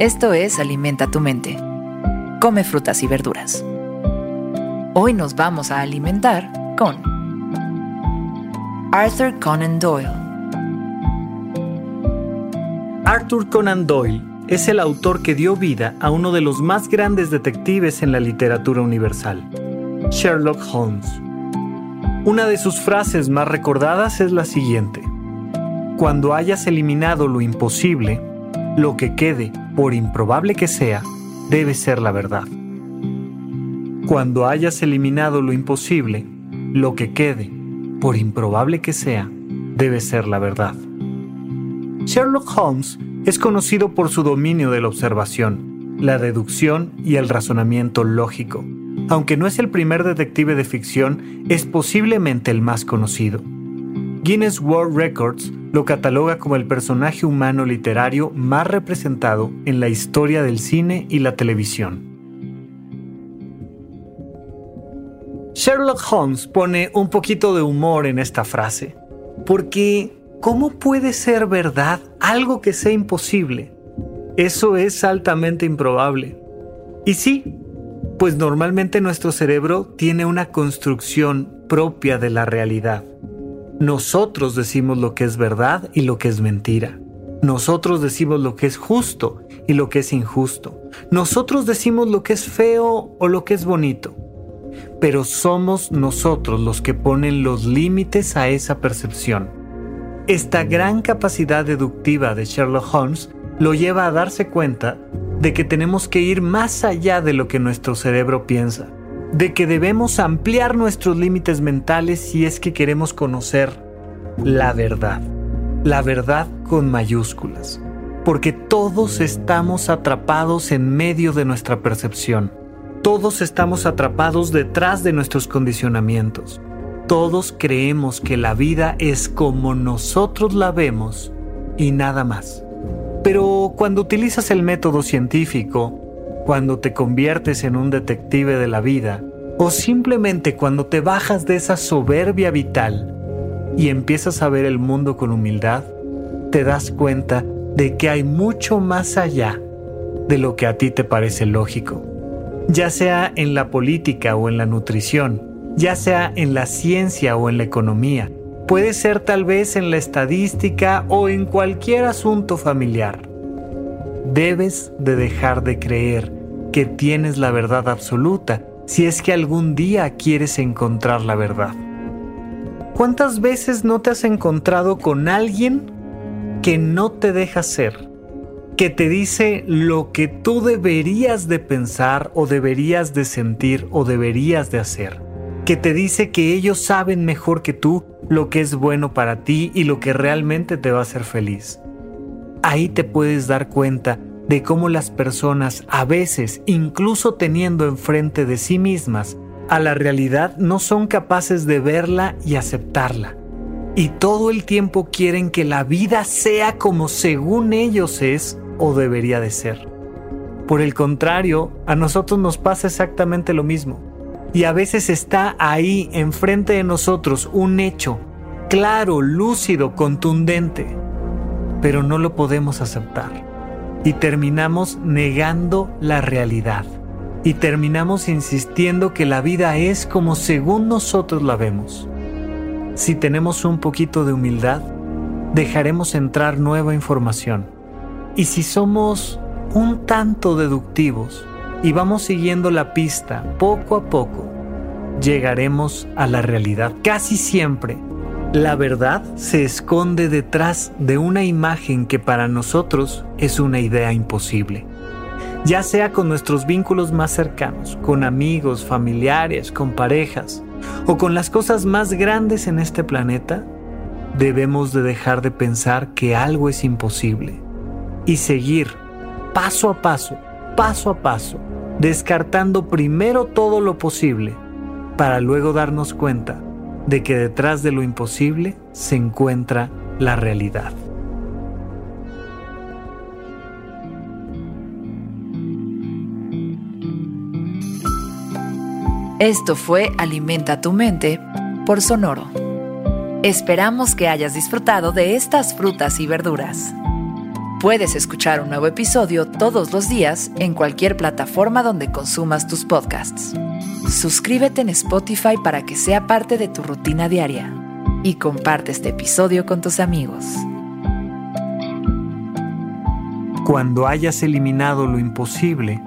Esto es Alimenta tu mente. Come frutas y verduras. Hoy nos vamos a alimentar con Arthur Conan Doyle. Arthur Conan Doyle es el autor que dio vida a uno de los más grandes detectives en la literatura universal, Sherlock Holmes. Una de sus frases más recordadas es la siguiente. Cuando hayas eliminado lo imposible, lo que quede, por improbable que sea, debe ser la verdad. Cuando hayas eliminado lo imposible, lo que quede, por improbable que sea, debe ser la verdad. Sherlock Holmes es conocido por su dominio de la observación, la deducción y el razonamiento lógico. Aunque no es el primer detective de ficción, es posiblemente el más conocido. Guinness World Records lo cataloga como el personaje humano literario más representado en la historia del cine y la televisión. Sherlock Holmes pone un poquito de humor en esta frase, porque ¿cómo puede ser verdad algo que sea imposible? Eso es altamente improbable. Y sí, pues normalmente nuestro cerebro tiene una construcción propia de la realidad. Nosotros decimos lo que es verdad y lo que es mentira. Nosotros decimos lo que es justo y lo que es injusto. Nosotros decimos lo que es feo o lo que es bonito. Pero somos nosotros los que ponen los límites a esa percepción. Esta gran capacidad deductiva de Sherlock Holmes lo lleva a darse cuenta de que tenemos que ir más allá de lo que nuestro cerebro piensa de que debemos ampliar nuestros límites mentales si es que queremos conocer la verdad. La verdad con mayúsculas. Porque todos estamos atrapados en medio de nuestra percepción. Todos estamos atrapados detrás de nuestros condicionamientos. Todos creemos que la vida es como nosotros la vemos y nada más. Pero cuando utilizas el método científico, cuando te conviertes en un detective de la vida, o simplemente cuando te bajas de esa soberbia vital y empiezas a ver el mundo con humildad, te das cuenta de que hay mucho más allá de lo que a ti te parece lógico. Ya sea en la política o en la nutrición, ya sea en la ciencia o en la economía, puede ser tal vez en la estadística o en cualquier asunto familiar. Debes de dejar de creer que tienes la verdad absoluta si es que algún día quieres encontrar la verdad. ¿Cuántas veces no te has encontrado con alguien que no te deja ser? Que te dice lo que tú deberías de pensar o deberías de sentir o deberías de hacer. Que te dice que ellos saben mejor que tú lo que es bueno para ti y lo que realmente te va a hacer feliz. Ahí te puedes dar cuenta de cómo las personas a veces, incluso teniendo enfrente de sí mismas, a la realidad no son capaces de verla y aceptarla. Y todo el tiempo quieren que la vida sea como según ellos es o debería de ser. Por el contrario, a nosotros nos pasa exactamente lo mismo. Y a veces está ahí enfrente de nosotros un hecho claro, lúcido, contundente, pero no lo podemos aceptar y terminamos negando la realidad y terminamos insistiendo que la vida es como según nosotros la vemos. Si tenemos un poquito de humildad, dejaremos entrar nueva información. Y si somos un tanto deductivos y vamos siguiendo la pista poco a poco, llegaremos a la realidad. Casi siempre la verdad se esconde detrás de una imagen que para nosotros es una idea imposible. Ya sea con nuestros vínculos más cercanos, con amigos, familiares, con parejas o con las cosas más grandes en este planeta, debemos de dejar de pensar que algo es imposible y seguir paso a paso, paso a paso, descartando primero todo lo posible para luego darnos cuenta de que detrás de lo imposible se encuentra la realidad. Esto fue Alimenta tu mente por Sonoro. Esperamos que hayas disfrutado de estas frutas y verduras. Puedes escuchar un nuevo episodio todos los días en cualquier plataforma donde consumas tus podcasts. Suscríbete en Spotify para que sea parte de tu rutina diaria y comparte este episodio con tus amigos. Cuando hayas eliminado lo imposible,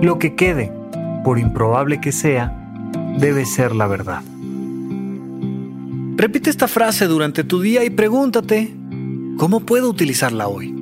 lo que quede, por improbable que sea, debe ser la verdad. Repite esta frase durante tu día y pregúntate, ¿cómo puedo utilizarla hoy?